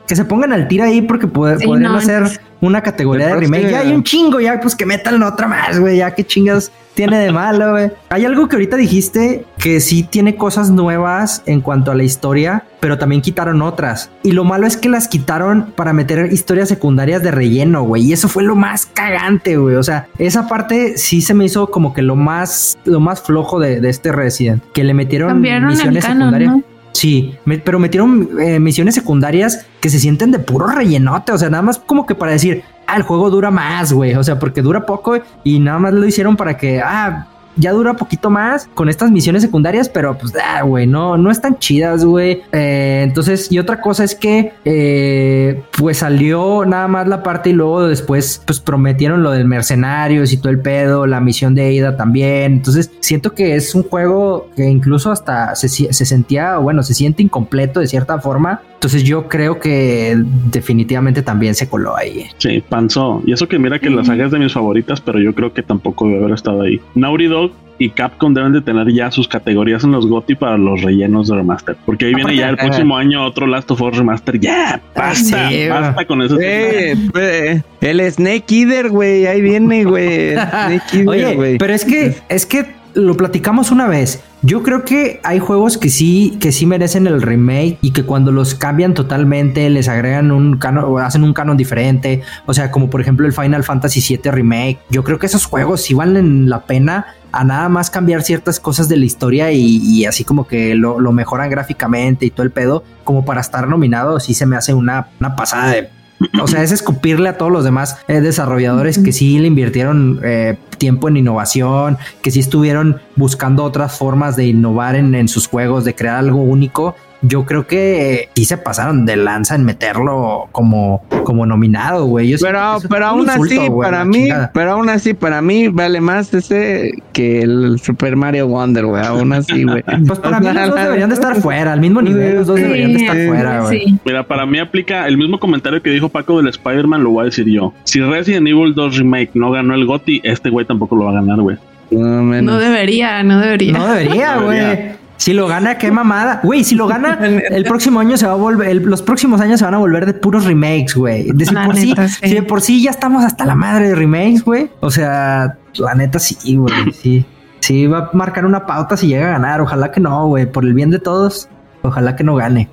se pongan al tiro ahí porque podrían hacer una categoría de remake. Ya hay un chingo, ya pues que metan otra más, güey. Ya qué chingas tiene de malo, güey. Hay algo que ahorita dijiste que sí tiene cosas nuevas en cuanto a la historia, pero también quitaron otras. Y lo malo es que las quitaron para meter historias secundarias de relleno, güey. Y eso fue lo más cagante, güey. O sea, esa parte sí se me hizo como que lo más, lo más flojo de, este Resident. Que le metieron misiones secundarias. Sí, pero metieron eh, misiones secundarias que se sienten de puro rellenote. O sea, nada más como que para decir, ah, el juego dura más, güey. O sea, porque dura poco y nada más lo hicieron para que, ah, ya dura poquito más con estas misiones secundarias, pero pues, ah, güey, no, no están chidas, güey. Eh, entonces, y otra cosa es que, eh, pues salió nada más la parte y luego después, pues prometieron lo del mercenarios y todo el pedo, la misión de Ida también. Entonces, siento que es un juego que incluso hasta se, se sentía, bueno, se siente incompleto de cierta forma. Entonces yo creo que definitivamente también se coló ahí. Sí, panzó. Y eso que mira que la saga es de mis favoritas, pero yo creo que tampoco debe haber estado ahí. Naughty Dog y Capcom deben de tener ya sus categorías en los GOTY para los rellenos de remaster. Porque ahí viene ya el próximo año otro Last of Us Remaster. Ya, basta, basta con eso. Pues, el Snake Eater, güey, ahí viene, güey. Oye, pero es que, es que lo platicamos una vez. Yo creo que hay juegos que sí, que sí merecen el remake y que cuando los cambian totalmente les agregan un canon o hacen un canon diferente. O sea, como por ejemplo el Final Fantasy VII Remake. Yo creo que esos juegos sí valen la pena a nada más cambiar ciertas cosas de la historia y, así como que lo, mejoran gráficamente y todo el pedo, como para estar nominado, sí se me hace una, una pasada de o sea, es escupirle a todos los demás eh, desarrolladores que sí le invirtieron eh, tiempo en innovación, que sí estuvieron buscando otras formas de innovar en, en sus juegos, de crear algo único yo creo que sí se pasaron de lanza en meterlo como, como nominado, güey. Pero, pero aún así, para mí, pero aún así, para mí vale más ese que el Super Mario Wonder, güey. Aún así, güey. Pues para mí los dos deberían de estar fuera, al mismo nivel, los dos deberían de estar fuera, güey. Mira, para mí aplica el mismo comentario que dijo Paco del Spider-Man, lo voy a decir yo. Si Resident Evil 2 Remake no ganó el GOTY, este güey tampoco lo va a ganar, güey. No, no, debería, no debería. No debería, güey. Si lo gana, qué mamada. Güey, si lo gana, el próximo año se va a volver, los próximos años se van a volver de puros remakes, güey. De, por sí, si de por sí ya estamos hasta la madre de remakes, güey. O sea, la neta sí, güey. Sí. Sí, va a marcar una pauta si llega a ganar. Ojalá que no, güey. Por el bien de todos, ojalá que no gane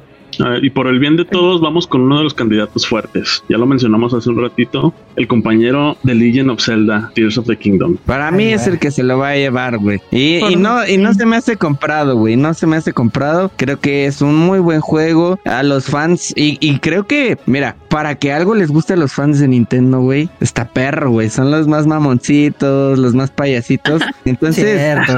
y por el bien de todos, vamos con uno de los candidatos fuertes. Ya lo mencionamos hace un ratito, el compañero de Legend of Zelda, Tears of the Kingdom. Para mí es el que se lo va a llevar, güey. Y, no, y no se me hace comprado, güey. No se me hace comprado. Creo que es un muy buen juego a los fans. Y, creo que, mira, para que algo les guste a los fans de Nintendo, güey, está perro, güey. Son los más mamoncitos, los más payasitos. Entonces,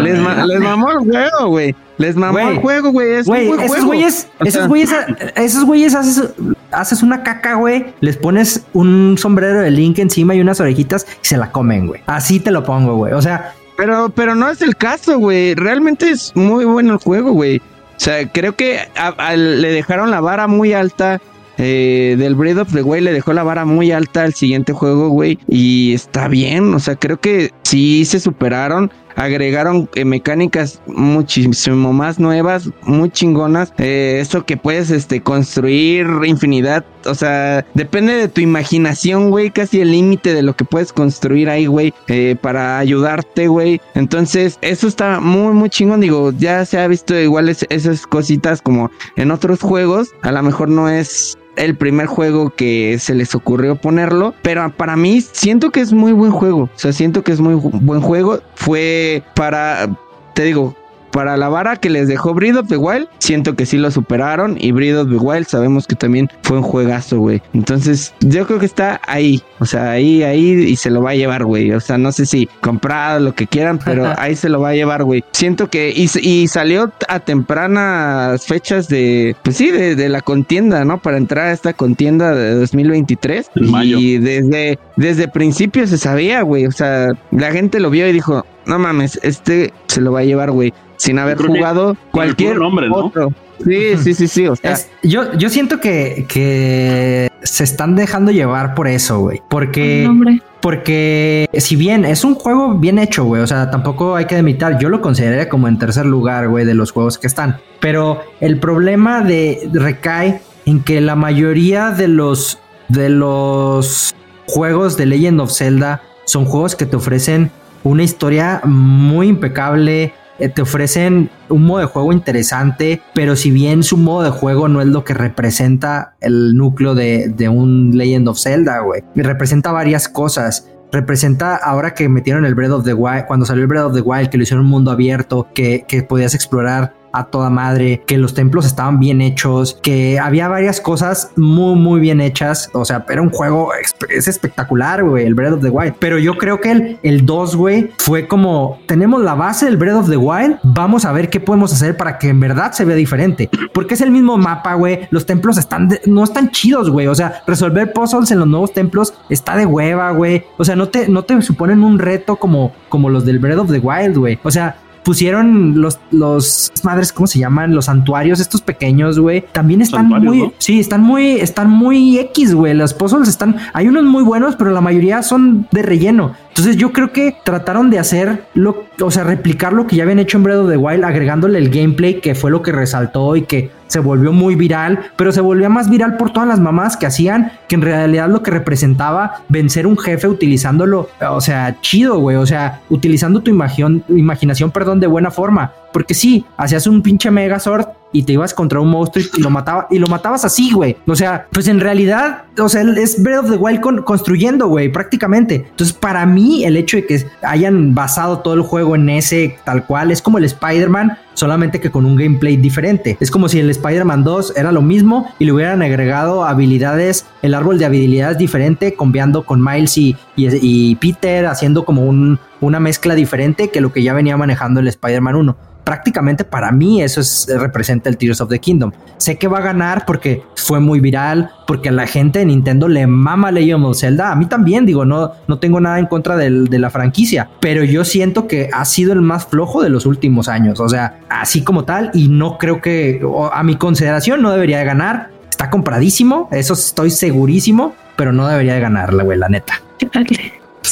les, les mamó el juego, güey. Les mamó el juego, güey. Es un esos güeyes, esos güeyes, esos güeyes haces, haces una caca, güey. Les pones un sombrero de Link encima y unas orejitas y se la comen, güey. Así te lo pongo, güey. O sea. Pero, pero no es el caso, güey. Realmente es muy bueno el juego, güey. O sea, creo que le dejaron la vara muy alta. Eh, del Breath of the Wild le dejó la vara muy alta al siguiente juego, güey. Y está bien. O sea, creo que sí se superaron agregaron eh, mecánicas muchísimo más nuevas, muy chingonas. Eh, eso que puedes este, construir infinidad. O sea, depende de tu imaginación, güey. Casi el límite de lo que puedes construir ahí, güey. Eh, para ayudarte, güey. Entonces, eso está muy, muy chingón. Digo, ya se ha visto igual esas cositas como en otros juegos. A lo mejor no es el primer juego que se les ocurrió ponerlo, pero para mí siento que es muy buen juego, o sea, siento que es muy buen juego, fue para, te digo, para la vara que les dejó Breath of the Wild, siento que sí lo superaron y Breath of the Wild sabemos que también fue un juegazo, güey. Entonces, yo creo que está ahí, o sea, ahí, ahí y se lo va a llevar, güey. O sea, no sé si comprado, lo que quieran, pero ahí se lo va a llevar, güey. Siento que, y, y salió a tempranas fechas de, pues sí, de, la contienda, ¿no? Para entrar a esta contienda de 2023. Y desde, desde principio se sabía, güey. O sea, la gente lo vio y dijo, no mames, este se lo va a llevar, güey. Sin haber jugado cualquier nombre, otro. Sí, sí, sí, sí. O sea. yo, yo siento que, que se están dejando llevar por eso, güey. Porque. Porque si bien es un juego bien hecho, güey, o sea, tampoco hay que demitar, yo lo consideraría como en tercer lugar, güey, de los juegos que están. Pero el problema de recae en que la mayoría de los de los juegos de Legend of Zelda son juegos que te ofrecen una historia muy impecable, te ofrecen un modo de juego interesante, pero si bien su modo de juego no es lo que representa el núcleo de, un Legend of Zelda, güey, representa varias cosas. Representa ahora que metieron el Breath of the Wild, cuando salió el Breath of the Wild, que lo hicieron un mundo abierto, que, que podías explorar a toda madre, que los templos estaban bien hechos, que había varias cosas muy, muy bien hechas. O sea, era un juego, es espectacular, güey, el Breath of the Wild. Pero yo creo que el, el 2, güey, fue como, tenemos la base del Breath of the Wild, vamos a ver qué podemos hacer para que en verdad se vea diferente. Porque es el mismo mapa, güey. Los templos están, no están chidos, güey. O sea, resolver puzzles en los nuevos templos está de hueva, güey. O sea, no te, no te suponen un reto como, como los del Breath of the Wild, güey. O sea, pusieron los, los madres, ¿cómo se llaman? Los santuarios, estos pequeños, güey. También están muy, sí, están muy, están muy X, güey. Los puzzles están, hay unos muy buenos, pero la mayoría son de relleno. Entonces yo creo que trataron de hacer lo, o sea, replicar lo que ya habían hecho en Breath of the Wild, agregándole el gameplay que fue lo que resaltó y que se volvió muy viral, pero se volvió más viral por todas las mamás que hacían, que en realidad lo que representaba vencer un jefe utilizándolo, o sea, chido, güey, o sea, utilizando tu imaginación, imaginación, perdón, de buena forma. Porque sí, hacías un pinche Megazord y te ibas contra un monstruo y lo mataba y lo matabas así, güey. O sea, pues en realidad, o sea, es Breath of the Wild construyendo, güey, prácticamente. Entonces, para mí, el hecho de que hayan basado todo el juego en ese tal cual es como el Spider-Man, solamente que con un gameplay diferente. Es como si el Spider-Man 2 era lo mismo y le hubieran agregado habilidades, el árbol de habilidades diferente, cambiando con Miles y, y, Peter, haciendo como un, una mezcla diferente que lo que ya venía manejando el Spider-Man 1 prácticamente para mí eso es, representa el Tears of the Kingdom. Sé que va a ganar porque fue muy viral, porque a la gente de Nintendo le mama Legend of Zelda. A mí también, digo, no, no tengo nada en contra de la franquicia, pero yo siento que ha sido el más flojo de los últimos años. O sea, así como tal, y no creo que, a mi consideración, no debería de ganar. Está compradísimo, eso estoy segurísimo, pero no debería de ganar, la güey, la neta.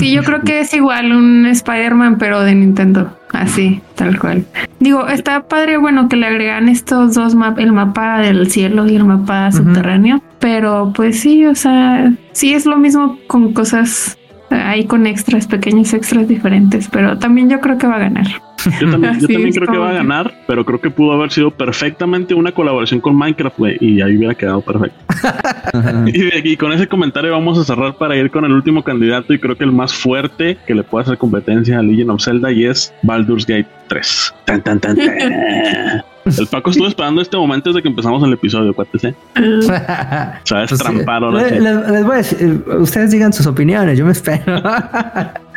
Sí, yo creo que es igual un Spider-Man, pero de Nintendo. Así, tal cual. Digo, está padre, bueno, que le agregan estos dos mapas, el mapa del cielo y el mapa subterráneo, pero pues sí, o sea, sí es lo mismo con cosas ahí con extras, pequeños extras diferentes, pero también yo creo que va a ganar. Yo también, creo que va a ganar, pero creo que pudo haber sido perfectamente una colaboración con Minecraft, güey, y ahí hubiera quedado perfecto. y, y, con ese comentario vamos a cerrar para ir con el último candidato y creo que el más fuerte que le puede hacer competencia a Legend of Zelda y es Baldur's Gate 3. Tan, tan, tan, El Paco estuvo esperando este momento desde que empezamos el episodio, cuates, ¿eh? Sabes, pues, tramparon. Les, les, voy a decir, ustedes digan sus opiniones, yo me espero.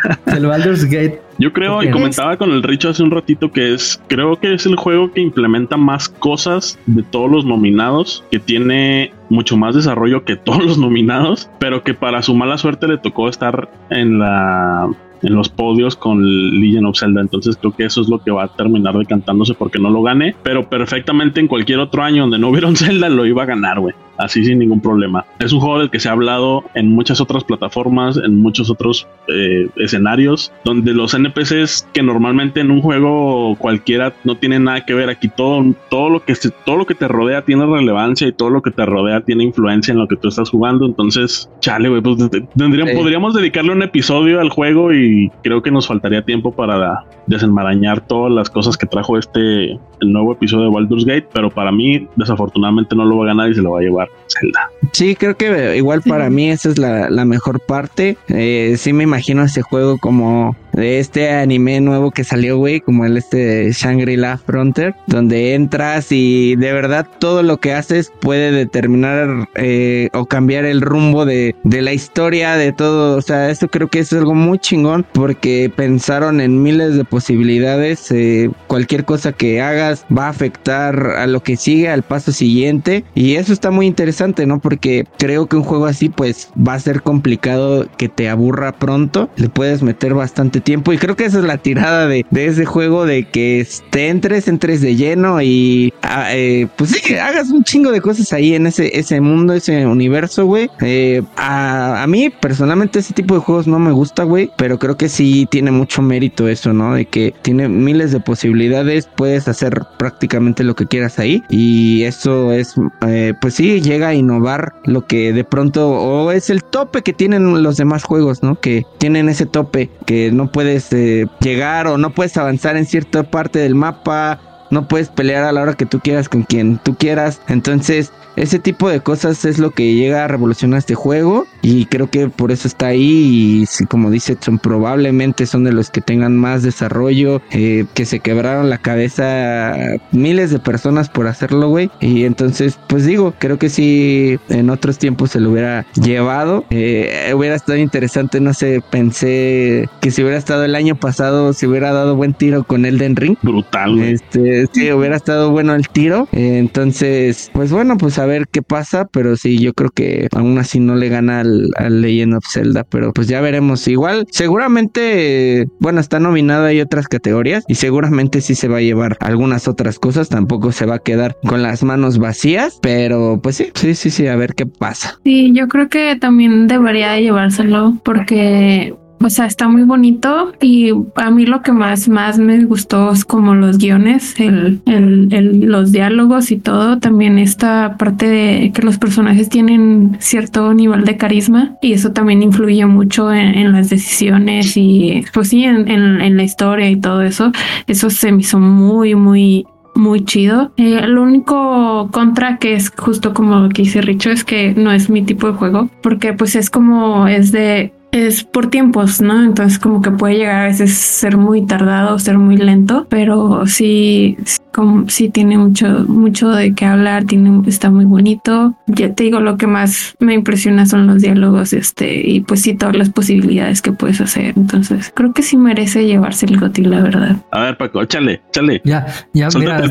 el Baldur's Gate. Yo creo, y comentaba con el Richo hace un ratito que es, creo que es el juego que implementa más cosas de todos los nominados, que tiene mucho más desarrollo que todos los nominados, pero que para su mala suerte le tocó estar en la en los podios con Legend of Zelda. Entonces creo que eso es lo que va a terminar decantándose porque no lo gane. Pero perfectamente en cualquier otro año donde no hubiera un Zelda lo iba a ganar, güey así sin ningún problema. Es un juego del que se ha hablado en muchas otras plataformas, en muchos otros eh, escenarios, donde los NPCs que normalmente en un juego cualquiera no tienen nada que ver aquí, todo, todo, lo que todo lo que te rodea tiene relevancia y todo lo que te rodea tiene influencia en lo que tú estás jugando. Entonces, chale, güey, pues tendríamos, podríamos dedicarle un episodio al juego y creo que nos faltaría tiempo para desenmarañar todas las cosas que trajo este el nuevo episodio de Baldur's Gate, pero para mí desafortunadamente no lo va a ganar y se lo va a llevar Zelda. Sí, creo que igual para mí esa es la, mejor parte. Eh, sí me imagino ese juego como de este anime nuevo que salió, güey, como el este Shangri-La Frontier, donde entras y de verdad todo lo que haces puede determinar eh, o cambiar el rumbo de, de la historia, de todo. O sea, esto creo que es algo muy chingón porque pensaron en miles de posibilidades. Eh, cualquier cosa que hagas va a afectar a lo que sigue, al paso siguiente. Y eso está muy interesante, ¿no? Porque creo que un juego así, pues va a ser complicado que te aburra pronto. Le puedes meter bastante tiempo. Y creo que esa es la tirada de, ese juego: de que te entres, entres de lleno y ah, eh, pues sí, hagas un chingo de cosas ahí en ese, ese mundo, ese universo, güey. Eh, a, mí, personalmente, ese tipo de juegos no me gusta, güey. Pero creo que sí tiene mucho mérito eso, ¿no? De que tiene miles de posibilidades, puedes hacer prácticamente lo que quieras ahí y eso es, eh, pues sí, llega a innovar lo que de pronto, o es el tope que tienen los demás juegos, ¿no? Que tienen ese tope que no puedes eh, llegar o no puedes avanzar en cierta parte del mapa no puedes pelear a la hora que tú quieras con quien tú quieras. Entonces, ese tipo de cosas es lo que llega a revolucionar este juego y creo que por eso está ahí y como dice son probablemente son de los que tengan más desarrollo, eh, que se quebraron la cabeza miles de personas por hacerlo, güey. Y entonces, pues digo, creo que si en otros tiempos se lo hubiera llevado, eh, hubiera estado interesante, no sé, pensé que si hubiera estado el año pasado, se hubiera dado buen tiro con Elden Ring. Brutal, güey. Este, sí, hubiera estado bueno el tiro. Eh, entonces, pues bueno, pues a ver qué pasa, pero sí, yo creo que aún así no le gana al, Legend of Zelda, pero pues ya veremos. Igual, seguramente, bueno, está nominado hay otras categorías y seguramente sí se va a llevar algunas otras cosas, tampoco se va a quedar con las manos vacías, pero pues sí, sí, sí, sí, a ver qué pasa. Sí, yo creo que también debería llevárselo porque o sea, está muy bonito y a mí lo que más, más me gustó es como los guiones, el, el, los diálogos y todo. También esta parte de que los personajes tienen cierto nivel de carisma y eso también influye mucho en, las decisiones y pues sí, en, en, la historia y todo eso. Eso se me hizo muy, muy, muy chido. Eh, lo único contra que es justo como lo que dice Richo es que no es mi tipo de juego porque pues es como es de es por tiempos, ¿no? Entonces como que puede llegar a veces ser muy tardado, ser muy lento, pero sí, como, sí tiene mucho, mucho de qué hablar, tiene, está muy bonito. Ya te digo, lo que más me impresiona son los diálogos, este, y pues sí, todas las posibilidades que puedes hacer. Entonces, creo que sí merece llevarse el goti, la verdad. A ver, Paco, échale, échale. Ya, ya, mira,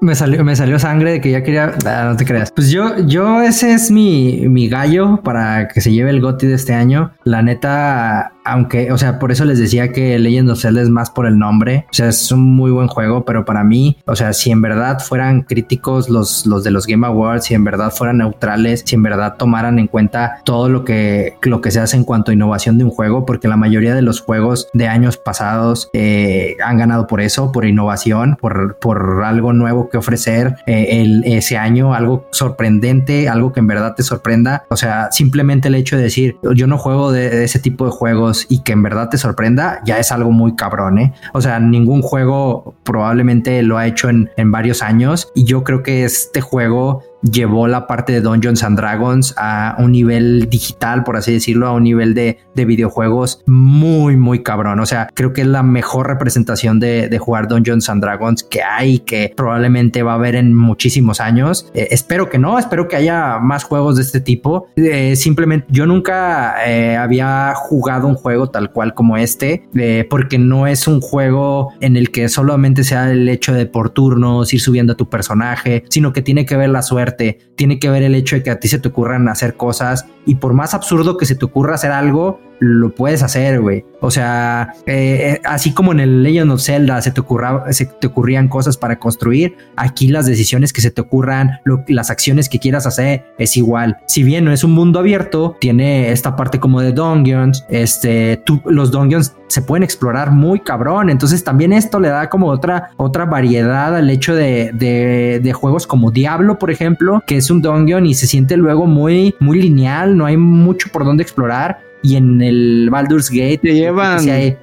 me salió, me salió sangre de que ya quería, ah, no te creas. Pues yo, yo, ese es mi, mi gallo para que se lleve el goti de este año. La neta, está aunque, o sea, por eso les decía que Legend of es más por el nombre. O sea, es un muy buen juego, pero para mí, o sea, si en verdad fueran críticos los, los de los Game Awards, si en verdad fueran neutrales, si en verdad tomaran en cuenta todo lo que, lo que se hace en cuanto a innovación de un juego, porque la mayoría de los juegos de años pasados eh, han ganado por eso, por innovación, por, por algo nuevo que ofrecer eh, el, ese año, algo sorprendente, algo que en verdad te sorprenda. O sea, simplemente el hecho de decir, yo no juego de ese tipo de juegos y que en verdad te sorprenda, ya es algo muy cabrón, ¿eh? O sea, ningún juego probablemente lo ha hecho en, en varios años y yo creo que este juego llevó la parte de Dungeons and Dragons a un nivel digital, por así decirlo, a un nivel de, videojuegos muy, muy cabrón. O sea, creo que es la mejor representación de, jugar Dungeons and Dragons que hay, que probablemente va a haber en muchísimos años. Eh, espero que no, espero que haya más juegos de este tipo. Eh, simplemente yo nunca eh, había jugado un juego tal cual como este, porque no es un juego en el que solamente sea el hecho de por turnos ir subiendo a tu personaje, sino que tiene que ver la suerte tiene que ver el hecho de que a ti se te ocurran hacer cosas y por más absurdo que se te ocurra hacer algo, lo puedes hacer, güey. O sea, eh, eh, así como en el Legend of Zelda se te, ocurra, se te ocurrían cosas para construir, aquí las decisiones que se te ocurran, las acciones que quieras hacer, es igual. Si bien no es un mundo abierto, tiene esta parte como de dungeons, este, los dungeons se pueden explorar muy cabrón. Entonces también esto le da como otra, otra variedad al hecho de, de, de juegos como Diablo, por ejemplo, que es un dungeon y se siente luego muy, muy lineal, no hay mucho por donde explorar y en el Baldur's Gate te llevan.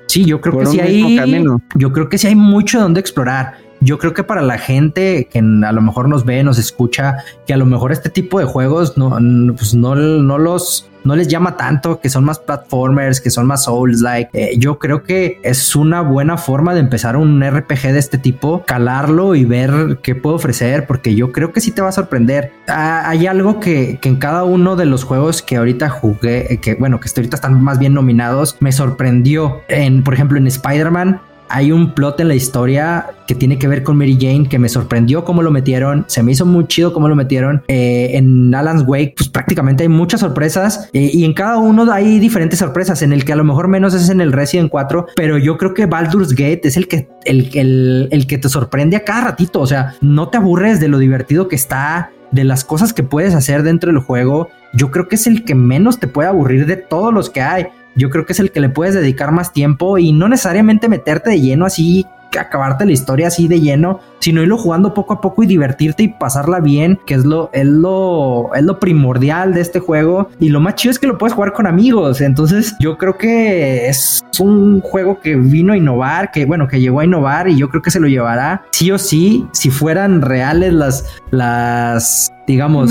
Sí, yo creo que sí hay. Yo creo que sí hay mucho donde explorar. Yo creo que para la gente que a lo mejor nos ve, nos escucha, que a lo mejor este tipo de juegos no, pues no, no los no les llama tanto, que son más platformers, que son más Souls-like. Eh, yo creo que es una buena forma de empezar un RPG de este tipo, calarlo y ver qué puedo ofrecer, porque yo creo que sí te va a sorprender. Ah, hay algo que, que, en cada uno de los juegos que ahorita jugué, eh, que bueno, que ahorita están más bien nominados, me sorprendió. En, por ejemplo, en Spider-Man hay un plot en la historia que tiene que ver con Mary Jane que me sorprendió cómo lo metieron, se me hizo muy chido cómo lo metieron. Eh, en Alan's Wake, pues prácticamente hay muchas sorpresas eh, y en cada uno hay diferentes sorpresas, en el que a lo mejor menos es en el Resident 4, pero yo creo que Baldur's Gate es el que, el, el, el que te sorprende a cada ratito, o sea, no te aburres de lo divertido que está, de las cosas que puedes hacer dentro del juego. Yo creo que es el que menos te puede aburrir de todos los que hay yo creo que es el que le puedes dedicar más tiempo y no necesariamente meterte de lleno así, acabarte la historia así de lleno, sino irlo jugando poco a poco y divertirte y pasarla bien, que es lo, es lo, es lo primordial de este juego. Y lo más chido es que lo puedes jugar con amigos. Entonces, yo creo que es un juego que vino a innovar, que bueno, que llegó a innovar y yo creo que se lo llevará sí o sí, si fueran reales las, las, digamos,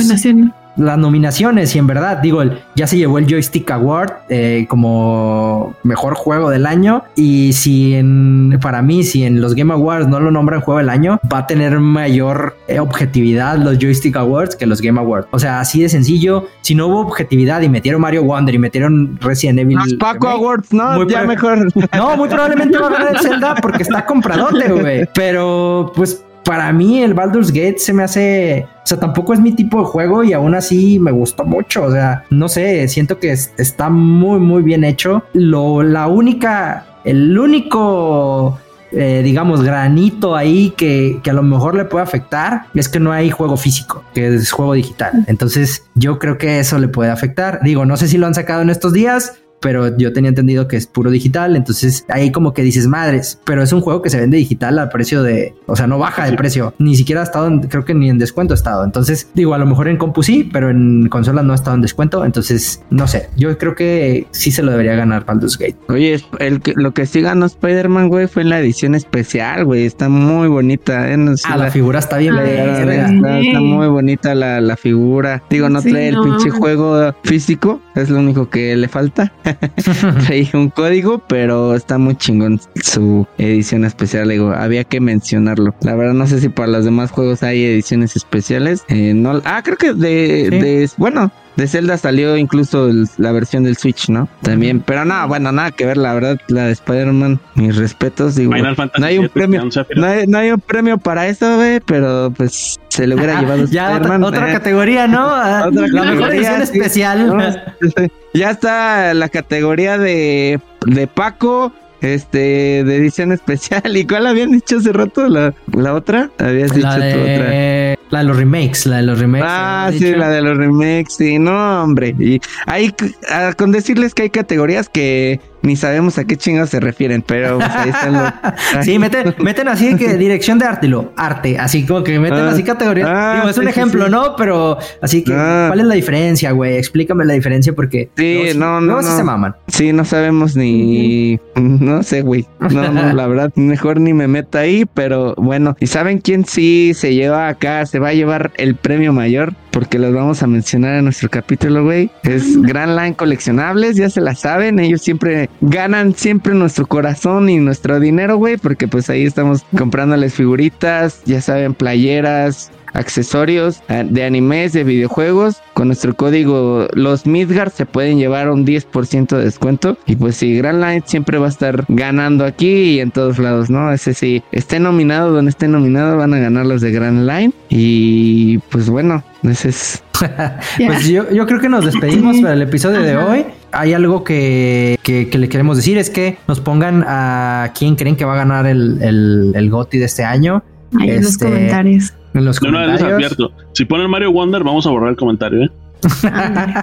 las nominaciones y en verdad, digo, ya se llevó el Joystick Award eh, como mejor juego del año y si en, para mí, si en los Game Awards no lo nombran juego del año, va a tener mayor eh, objetividad los Joystick Awards que los Game Awards. O sea, así de sencillo, si no hubo objetividad y metieron Mario Wonder y metieron Resident Evil. Los Paco Awards, no, ya mejor. No, muy probablemente va a ganar el Zelda porque está compradote, güey. Pero pues para mí el Baldur's Gate se me hace, o sea, tampoco es mi tipo de juego y aún así me gustó mucho, o sea, no sé, siento que está muy, muy bien hecho. Lo, la única, el único, eh, digamos, granito ahí que, que a lo mejor le puede afectar es que no hay juego físico, que es juego digital. Entonces, yo creo que eso le puede afectar. Digo, no sé si lo han sacado en estos días, pero yo tenía entendido que es puro digital, entonces ahí como que dices madres, pero es un juego que se vende digital al precio de, o sea, no baja de precio, ni siquiera ha estado, creo que ni en descuento ha estado, entonces digo, a lo mejor en compu sí, pero en consola no ha estado en descuento, entonces no sé, yo creo que sí se lo debería ganar Baldur's Gate. Oye, el lo que sí ganó Spider-Man, güey, fue en la edición especial, güey, está muy bonita, ¿eh? ah, la, figura está bien, está, muy bonita la, la figura, digo, no trae el pinche juego físico, es lo único que le falta. Trae un código, pero está muy chingón su edición especial. Digo, había que mencionarlo. La verdad, no sé si para los demás juegos hay ediciones especiales. Eh, no, ah, creo que de, de bueno, de Zelda salió incluso la versión del Switch, ¿no? También, pero nada, bueno, nada que ver, la verdad, la de Spider-Man, mis respetos, digo, no hay un premio, no hay, un premio para eso, güey, pero pues se le hubiera llevado ya otra, eh. categoría, ¿no? Ah, la mejor edición especial. ya está la categoría de, de Paco, este, de edición especial. ¿Y cuál habían dicho hace rato? ¿La, la otra? Habías dicho de... otra. La de los remakes, la de los remakes. Ah, sí, la de los remakes, sí, no, hombre. Y hay, ah, con decirles que hay categorías que ni sabemos a qué chingados se refieren, pero pues, ahí están los... sí, meten, meten así que dirección de arte, lo arte, así como que meten ah, así categorías. Ah, Digo, es un ejemplo, ¿no? Pero así que, ah. ¿cuál es la diferencia, güey? Explícame la diferencia porque... Sí, no, no, no, se maman. Sí, no sabemos ni... No sé, güey. No, no, la verdad, mejor ni me meta ahí, pero bueno. ¿Y saben quién sí se lleva acá? Se va a llevar el premio mayor porque los vamos a mencionar en nuestro capítulo, güey. Es Grand Line Coleccionables, ya se la saben, ellos siempre ganan siempre nuestro corazón y nuestro dinero, güey, porque pues ahí estamos comprándoles figuritas, ya saben, playeras, accesorios de animes, de videojuegos. Con nuestro código los Midgard se pueden llevar un 10% de descuento. Y pues sí, Grand Line siempre va a estar ganando aquí y en todos lados, ¿no? Ese sí, esté nominado donde esté nominado, van a ganar los de Grand Line. Y pues bueno, ese es. pues yo, yo, creo que nos despedimos para el episodio de hoy. Hay algo que, que, le queremos decir: es que nos pongan a quién creen que va a ganar el, el, el GOTI de este año. Ahí en los este, comentarios. En los comentarios. Si ponen Mario Wonder, vamos a borrar el comentario, ¿eh?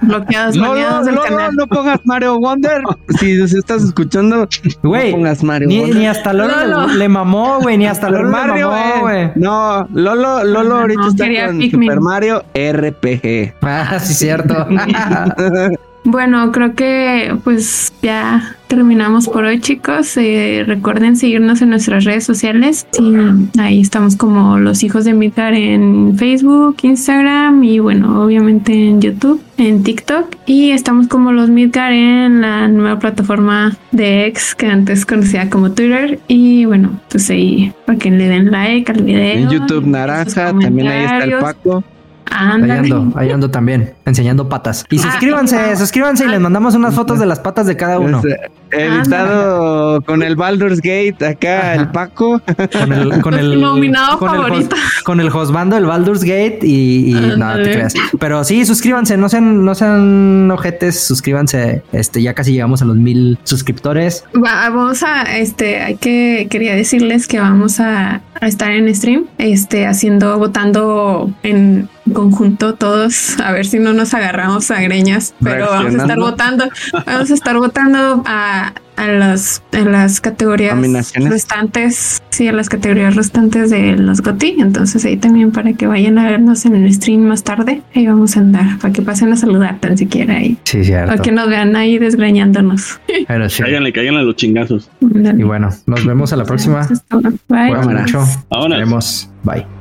bloqueados, no, no, no, no, pongas Mario Wonder. Si estás escuchando, güey, no pongas Mario ni, Wonder. Ni hasta Lolo, Le, mamó, güey. Ni hasta Lolo Mario, le mamó, güey. No, Lolo, Lolo ahorita está con Super Mario RPG. Ah, sí, cierto. Bueno, creo que pues ya terminamos por hoy, chicos. Eh, recuerden seguirnos en nuestras redes sociales. Sí, ahí estamos como los hijos de Midgar en Facebook, Instagram y bueno, obviamente en YouTube, en TikTok. Y estamos como los Midgar en la nueva plataforma de X que antes conocía como Twitter. Y bueno, pues ahí para que le den like al video. En YouTube Naranja, también ahí está el Paco. Ahí ando, ahí ando también, enseñando patas. Y ah, suscríbanse, suscríbanse y les mandamos unas fotos de las patas de cada uno. Editado con el Baldur's Gate, acá el Paco. Con el, con el nominado con favorito. El, con el Josbando, el Baldur's Gate y, no te creas. Pero sí, suscríbanse, no sean, no sean ojetes, suscríbanse. Este, ya casi llegamos a los mil suscriptores. vamos a, este, hay que, quería decirles que vamos a, a estar en stream, este, haciendo, votando en conjunto todos, a ver si no nos agarramos a greñas, pero vamos a estar votando, vamos a estar votando a, a las, en las categorías restantes, sí, a las categorías restantes de los GOTI, entonces ahí también para que vayan a vernos en el stream más tarde, ahí vamos a andar, para que pasen a saludar tan siquiera ahí. Sí, cierto. Para que nos vean ahí desgreñándonos. Pero sí. Cáiganle, cáiganle a los chingazos. Y bueno, nos vemos a la próxima. Bye. Mucho. Nos vemos. Bye.